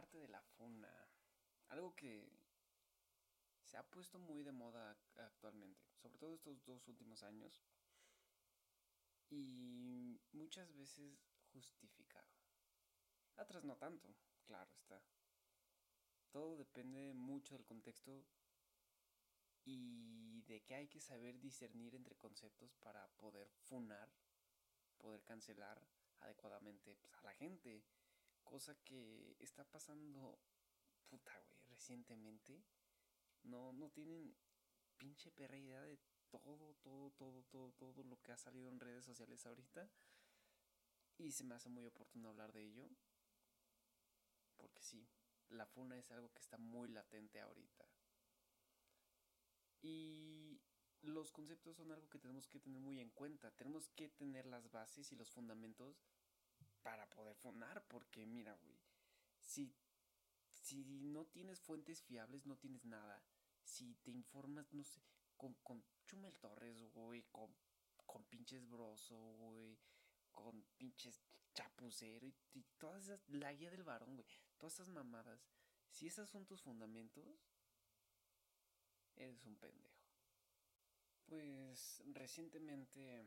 arte de la funa. Algo que se ha puesto muy de moda actualmente, sobre todo estos dos últimos años. Y muchas veces justificado. Otras no tanto, claro está. Todo depende mucho del contexto y de que hay que saber discernir entre conceptos para poder funar, poder cancelar adecuadamente pues, a la gente. Cosa que está pasando, puta, güey, recientemente. No, no tienen pinche perra idea de todo, todo, todo, todo, todo lo que ha salido en redes sociales ahorita. Y se me hace muy oportuno hablar de ello. Porque sí, la funa es algo que está muy latente ahorita. Y los conceptos son algo que tenemos que tener muy en cuenta. Tenemos que tener las bases y los fundamentos para poder funar. Porque mira, güey, si, si no tienes fuentes fiables, no tienes nada. Si te informas, no sé, con, con Chumel Torres, güey, con, con pinches broso, güey, con pinches chapucero y, todas esas, la guía del varón, güey, todas esas mamadas. Si esos son tus fundamentos, eres un pendejo. Pues recientemente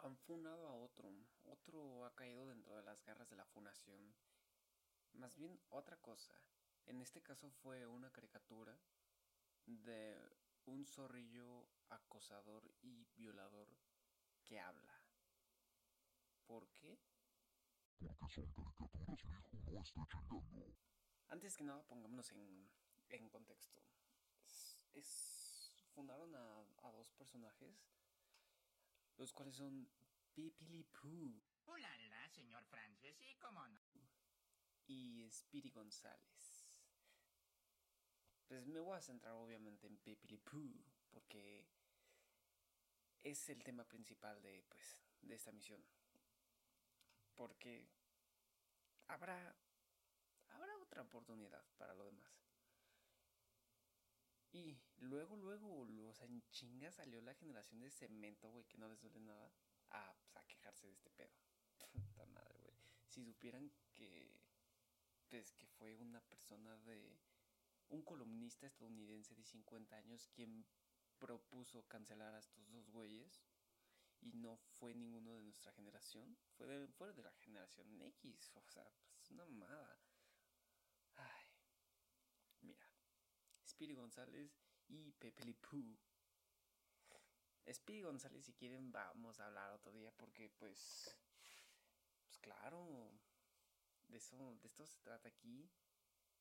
han funado a otro. Otro ha caído dentro de las garras de la funación. Más bien otra cosa. En este caso fue una caricatura de un zorrillo acosador y violador que habla. ¿Por qué? Porque son caricaturas, hijo, no estoy chingando. Antes que nada, pongámonos en, en contexto es, fundaron a, dos personajes, los cuales son Pipili Poo. ¡Ulala, señor Francis! ¿Y cómo no? Y Speedy González. Pues me voy a centrar obviamente en Pipili Poo, porque es el tema principal de, pues, de esta misión. Porque habrá, habrá otra oportunidad para lo demás. Y luego, luego, o sea, en chinga salió la generación de cemento, güey, que no les duele nada. A, pues, quejarse de este pedo. Puta madre, güey. Si supieran que. Pues que fue una persona de. Un columnista estadounidense de 50 años quien propuso cancelar a estos dos güeyes. Y no fue ninguno de nuestra generación. Fue de, fue de la generación X. O sea, pues una mamada. Ay. Mira. Speedy González y Pepe Le Pew. Speedy González, si quieren, vamos a hablar otro día porque, pues, pues claro, de eso, de esto se trata aquí.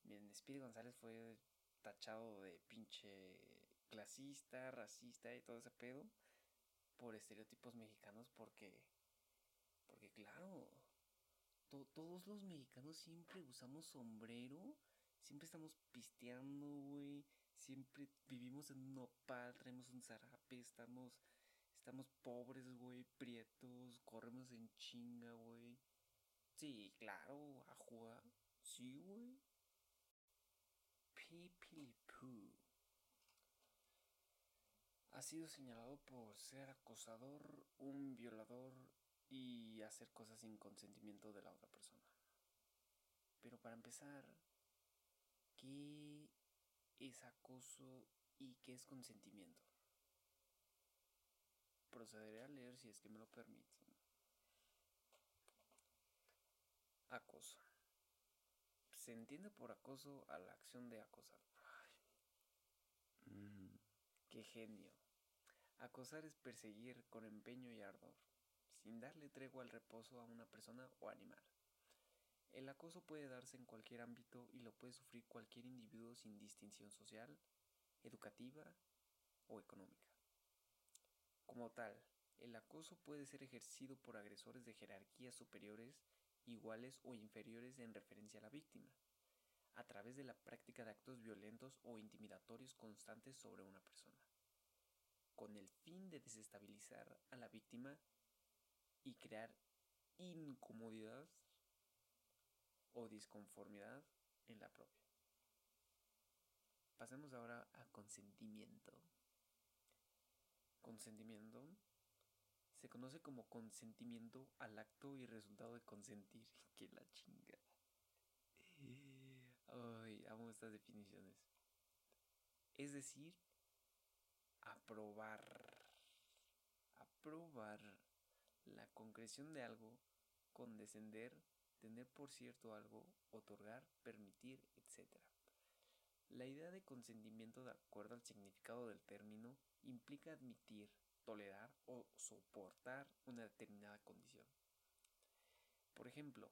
Miren, Speedy González fue tachado de pinche clasista, racista y todo ese pedo por estereotipos mexicanos porque, porque claro, todos los mexicanos siempre usamos sombrero Siempre estamos pisteando, güey. Siempre vivimos en un nopal, traemos un zarape, estamos, estamos pobres, güey, prietos, corremos en chinga, güey. Sí, claro, a jugar. Sí, güey. Pipilipoo. Ha sido señalado por ser acosador, un violador y hacer cosas sin consentimiento de la otra persona. Pero para empezar, ¿Qué es acoso y qué es consentimiento? Procederé a leer si es que me lo permiten. Acoso. Se entiende por acoso a la acción de acosar. Mm, ¡Qué genio! Acosar es perseguir con empeño y ardor, sin darle tregua al reposo a una persona o animal. El acoso puede darse en cualquier ámbito y lo puede sufrir cualquier individuo sin distinción social, educativa o económica. Como tal, el acoso puede ser ejercido por agresores de jerarquías superiores, iguales o inferiores en referencia a la víctima, a través de la práctica de actos violentos o intimidatorios constantes sobre una persona, con el fin de desestabilizar a la víctima y crear incomodidad o disconformidad en la propia. Pasemos ahora a consentimiento. Consentimiento se conoce como consentimiento al acto y resultado de consentir. Que la chingada. Ay, amo estas definiciones. Es decir, aprobar. Aprobar la concreción de algo, condescender, tener por cierto algo, otorgar, permitir, etc. La idea de consentimiento de acuerdo al significado del término implica admitir, tolerar o soportar una determinada condición. Por ejemplo,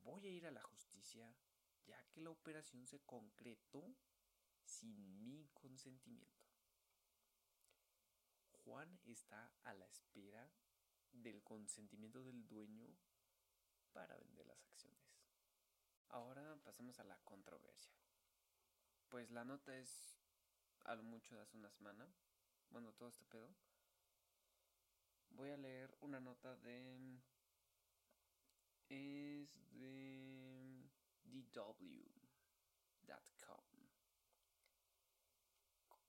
voy a ir a la justicia ya que la operación se concretó sin mi consentimiento. Juan está a la espera del consentimiento del dueño para vender las acciones. Ahora pasemos a la controversia. Pues la nota es a lo mucho de hace una semana. Bueno, todo este pedo. Voy a leer una nota de... Es de DW.com.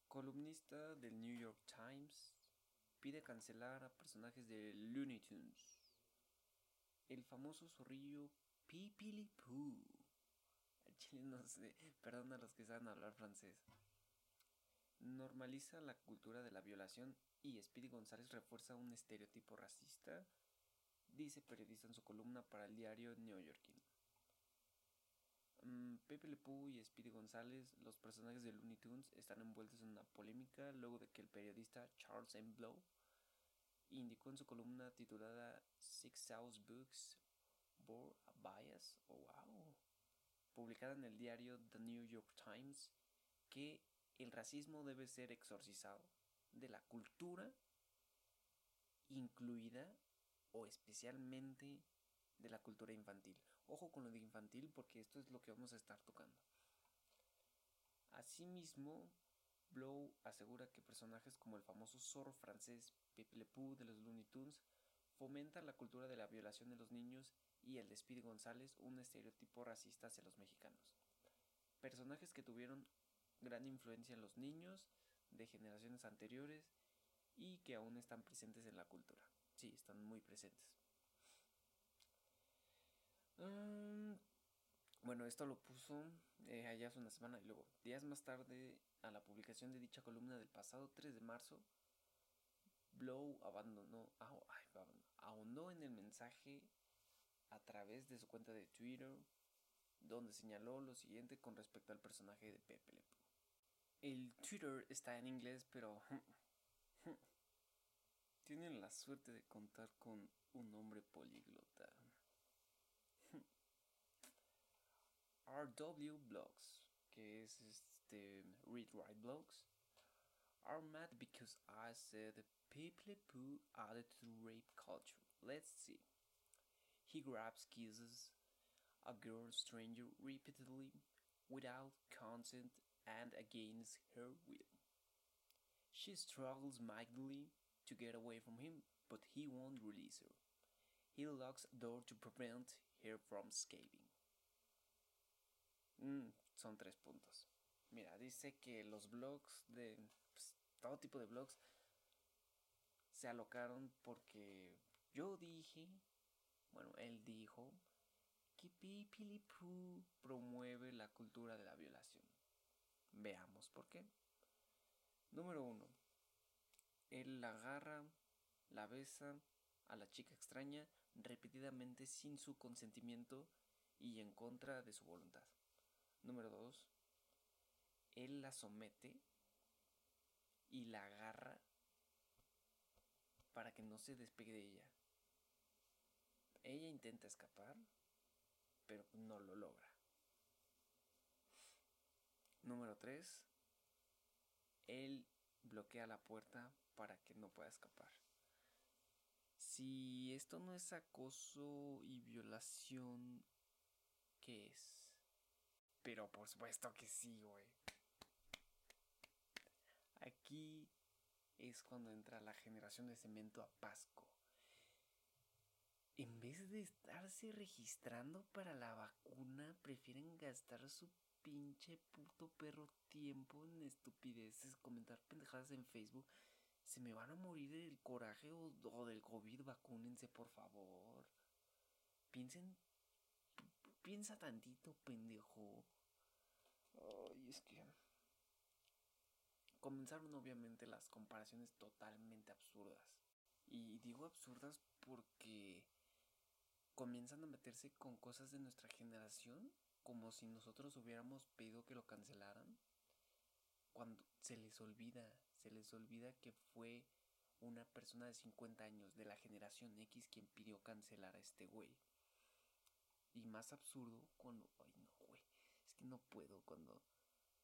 Columnista del New York Times pide cancelar a personajes de Looney Tunes. El famoso zorrillo Pipilipoo. Chile no sé, perdón a los que saben hablar francés. Normaliza la cultura de la violación y Speedy González refuerza un estereotipo racista, dice periodista en su columna para el diario neoyorquino. Pepe Le Pew y Speedy González, los personajes de Looney Tunes, están envueltos en una polémica luego de que el periodista Charles M. Blow indicó en su columna titulada Six House Books Bore a Bias, oh, wow, publicada en el diario The New York Times, que el racismo debe ser exorcizado de la cultura, incluida o especialmente de la cultura infantil. Ojo con lo de infantil porque esto es lo que vamos a estar tocando. Asimismo, Blow asegura que personajes como el famoso zorro francés Pepe Le Pew de los Looney Tunes fomentan la cultura de la violación de los niños y el de Speedy González un estereotipo racista hacia los mexicanos. Personajes que tuvieron gran influencia en los niños de generaciones anteriores y que aún están presentes en la cultura. Sí, están muy presentes. Mm, bueno, esto lo puso eh, allá hace una semana y luego, días más tarde, a la publicación de dicha columna del pasado 3 de marzo, Blow abandonó, ahondó en el mensaje a través de su cuenta de Twitter, donde señaló lo siguiente con respecto al personaje de Pepe Le. El Twitter está en inglés, pero tienen la suerte de contar con un hombre políglota. RW Blogs, que es este Read Write Blogs, are mad because I said people poo added to rape culture. Let's see. He grabs kisses a girl stranger repeatedly without consent and against her will. She struggles mightily to get away from him, but he won't release her. He locks the door to prevent her from escaping. Mm, son tres puntos. Mira, dice que los blogs de pues, todo tipo de blogs se alocaron porque yo dije, bueno, él dijo que Pipilipu promueve la cultura de la violación. Veamos por qué. Número uno. Él la agarra, la besa a la chica extraña repetidamente sin su consentimiento y en contra de su voluntad. Número 2. Él la somete y la agarra para que no se despegue de ella. Ella intenta escapar, pero no lo logra. Número 3. Él bloquea la puerta para que no pueda escapar. Si esto no es acoso y violación, ¿qué es? Pero por supuesto que sí, güey. Aquí es cuando entra la generación de cemento a Pasco. En vez de estarse registrando para la vacuna, prefieren gastar su pinche puto perro tiempo en estupideces, comentar pendejadas en Facebook. Se me van a morir del coraje o, del COVID, vacúnense por favor. Piensen piensa tantito, pendejo. Ay, es que... Comenzaron obviamente las comparaciones totalmente absurdas. Y digo absurdas porque comienzan a meterse con cosas de nuestra generación como si nosotros hubiéramos pedido que lo cancelaran. Cuando se les olvida, se les olvida que fue una persona de 50 años de la generación X quien pidió cancelar a este güey. Y más absurdo cuando... Ay, no, güey. Es que no puedo cuando...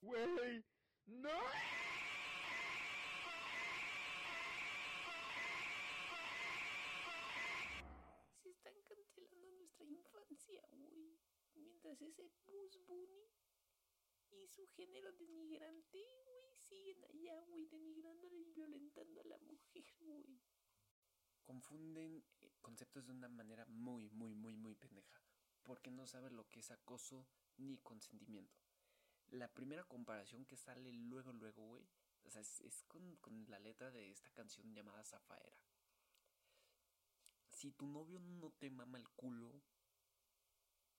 Güey, no. Se están cancelando nuestra infancia, güey. Mientras ese Buzz Bunny y su género denigrante, güey, siguen allá, güey, denigrándole y violentando a la mujer, güey. Confunden conceptos de una manera muy, muy, muy, muy pendeja. Porque no saben lo que es acoso ni consentimiento. La primera comparación que sale luego, luego, güey, es, con, con la letra de esta canción llamada Zafaera. Si tu novio no te mama el culo,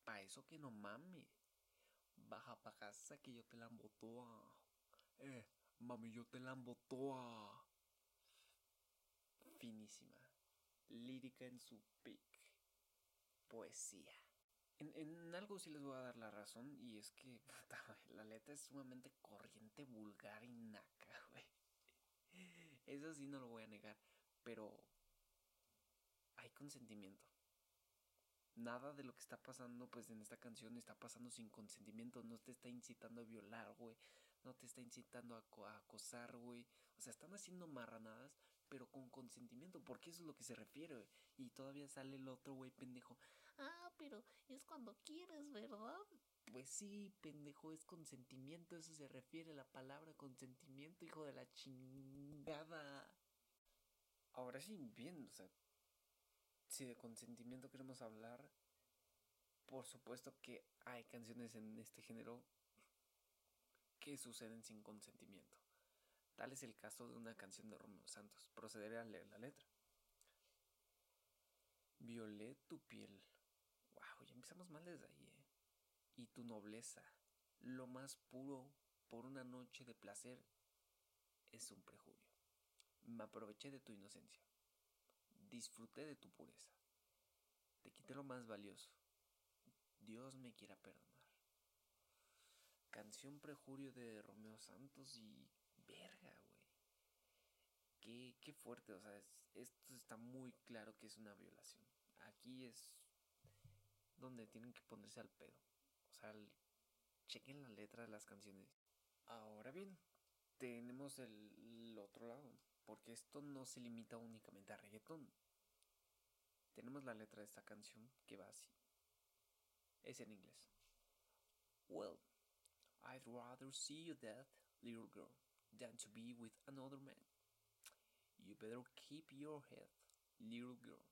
pa' eso que no mame. Baja pa' casa que yo te la toa. Eh, mami, yo te la toa. Finísima. Lírica en su pic. Poesía. En, en algo sí les voy a dar la razón y es que puta, la letra es sumamente corriente, vulgar y naca, güey. Eso sí no lo voy a negar, pero hay consentimiento. Nada de lo que está pasando pues en esta canción está pasando sin consentimiento, no te está incitando a violar, güey, no te está incitando a, a acosar, güey. O sea, están haciendo marranadas, pero con consentimiento, porque eso es lo que se refiere, güey. Y todavía sale el otro güey pendejo. Ah, pero es cuando quieres, ¿verdad? Pues sí, pendejo, es consentimiento, eso se refiere a la palabra consentimiento, hijo de la chingada. Ahora sí, bien, o sea, si de consentimiento queremos hablar, por supuesto que hay canciones en este género que suceden sin consentimiento. Tal es el caso de una canción de Romeo Santos. Procederé a leer la letra. Violé tu piel. Ya empezamos mal desde ahí, ¿eh? Y tu nobleza, lo más puro por una noche de placer, es un prejurio. Me aproveché de tu inocencia. Disfruté de tu pureza. Te quité lo más valioso. Dios me quiera perdonar. Canción prejurio de Romeo Santos y verga, güey. Qué, qué fuerte, o sea, es- esto está muy claro que es una violación. Aquí es donde tienen que ponerse al pedo. O sea, chequen la letra de las canciones. Ahora bien, tenemos el, el otro lado, porque esto no se limita únicamente a reggaetón. Tenemos la letra de esta canción que va así. Es en inglés. Well, I'd rather see you dead, little girl, than to be with another man. You better keep your head, little girl,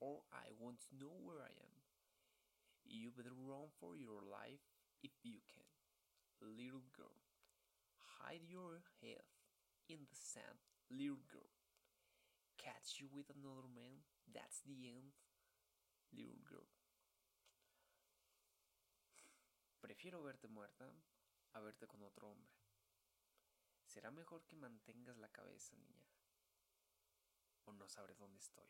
or I won't know where I am. You better run for your life if you can, little girl. Hide your head in the sand, little girl. Catch you with another man, that's the end, little girl. Prefiero verte muerta a verte con otro hombre. Será mejor que mantengas la cabeza, niña. O no sabré dónde estoy.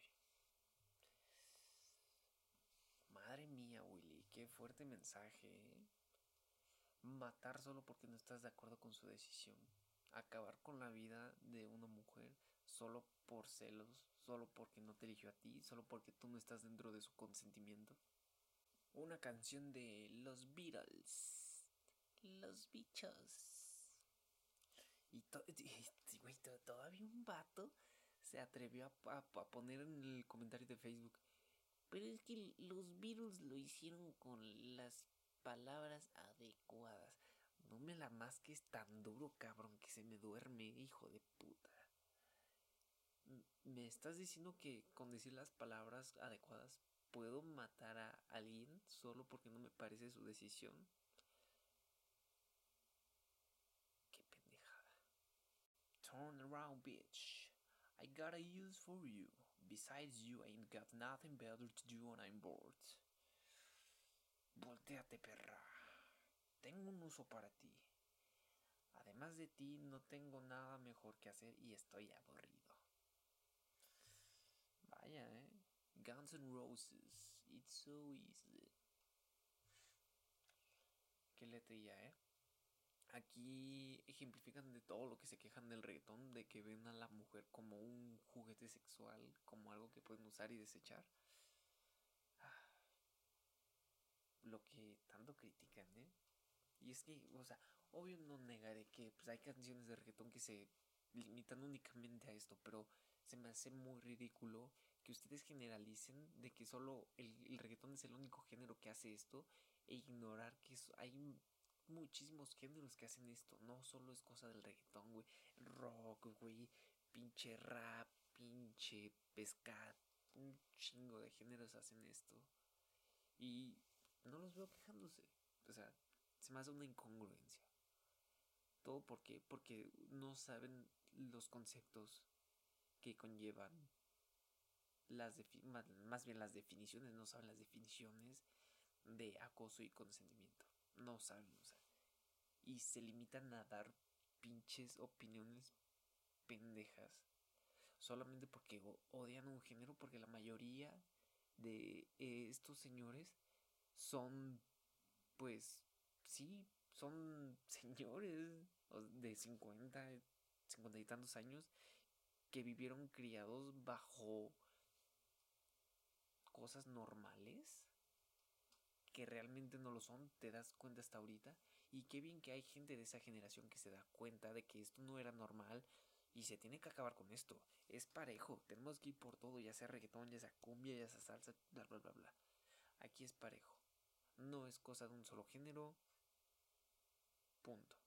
Fuerte mensaje. ¿eh? Matar solo porque no estás de acuerdo con su decisión. Acabar con la vida de una mujer solo por celos, solo porque no te eligió a ti, solo porque tú no estás dentro de su consentimiento. Una canción de los Beatles. Los bichos. Y, to- y- to- todavía un vato se atrevió a poner en el comentario de Facebook. Pero es que los Beatles lo hicieron con las palabras adecuadas. No me la masques tan duro, cabrón, que se me duerme, hijo de puta. ¿Me estás diciendo que con decir las palabras adecuadas puedo matar a alguien solo porque no me parece su decisión? Qué pendejada. Turn around, bitch. I got a use for you. Besides, you ain't got nothing better to do when I'm bored. Cállate, perra. Tengo un uso para ti. Además de ti, no tengo nada mejor que hacer y estoy aburrido. Vaya, eh. Guns N' Roses. It's so easy. Qué letría, eh. Aquí ejemplifican de todo lo que se quejan del reggaetón, de que ven a la mujer como un juguete sexual, como algo que pueden usar y desechar. Ah, Lo que tanto critican, ¿eh? Y es que, o sea, obvio no negaré que pues, hay canciones de reggaetón que se limitan únicamente a esto, pero se me hace muy ridículo que ustedes generalicen de que solo el, el reggaetón es el único género que hace esto e ignorar que hay muchísimos géneros que hacen esto. No solo es cosa del reggaetón, güey. Rock, güey. Pinche rap, pinche pescat. Un chingo de géneros hacen esto. Y no los veo quejándose. O sea, se me hace una incongruencia. Todo porque, porque no saben los conceptos que conllevan las más bien las definiciones, no saben las definiciones de acoso y consentimiento. No saben, o sea. Y se limitan a dar pinches opiniones pendejas. Solamente porque odian un género, porque la mayoría de eh, estos señores son, pues, sí, son señores de 50, 50 y tantos años que vivieron criados bajo cosas normales que realmente no lo son, te das cuenta hasta ahorita. Y qué bien que hay gente de esa generación que se da cuenta de que esto no era normal y se tiene que acabar con esto. Es parejo, tenemos que ir por todo, ya sea reggaetón, ya sea cumbia, ya sea salsa, bla, bla, bla, bla. Aquí es parejo. No es cosa de un solo género. Punto.